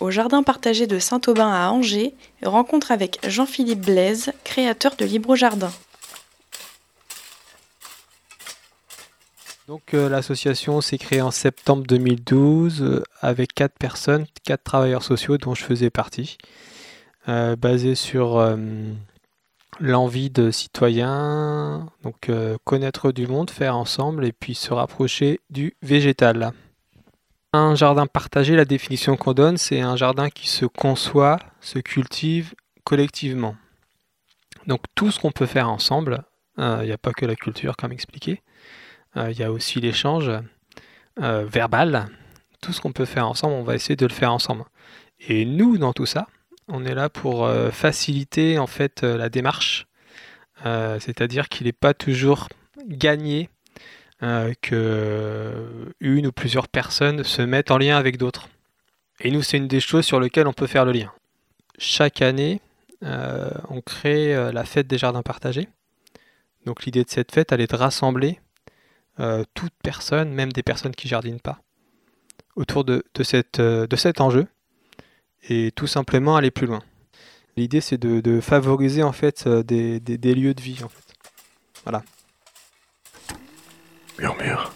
au jardin partagé de Saint-Aubin à Angers, rencontre avec Jean-Philippe Blaise, créateur de Libro Jardin. Donc euh, l'association s'est créée en septembre 2012 euh, avec quatre personnes, quatre travailleurs sociaux dont je faisais partie, euh, basée sur l'envie de citoyens, donc connaître du monde, faire ensemble et puis se rapprocher du végétal. Un jardin partagé, la définition qu'on donne, c'est un jardin qui se conçoit, se cultive collectivement. Donc tout ce qu'on peut faire ensemble, il n'y a pas que la culture comme expliqué, euh, il y a aussi l'échange euh, verbal. Tout ce qu'on peut faire ensemble, on va essayer de le faire ensemble. Et nous, dans tout ça, on est là pour euh, faciliter en fait la démarche. C'est-à-dire qu'il n'est pas toujours gagné que une ou plusieurs personnes se mettent en lien avec d'autres. Et nous, c'est une des choses sur lesquelles on peut faire le lien. Chaque année, on crée la fête des jardins partagés. Donc l'idée de cette fête, elle est de rassembler euh, toute personne, même des personnes qui jardinent pas, autour de, cette, euh, de cet enjeu et tout simplement aller plus loin. L'idée c'est de, favoriser en fait euh, des, des, lieux de vie. Voilà. Murmure,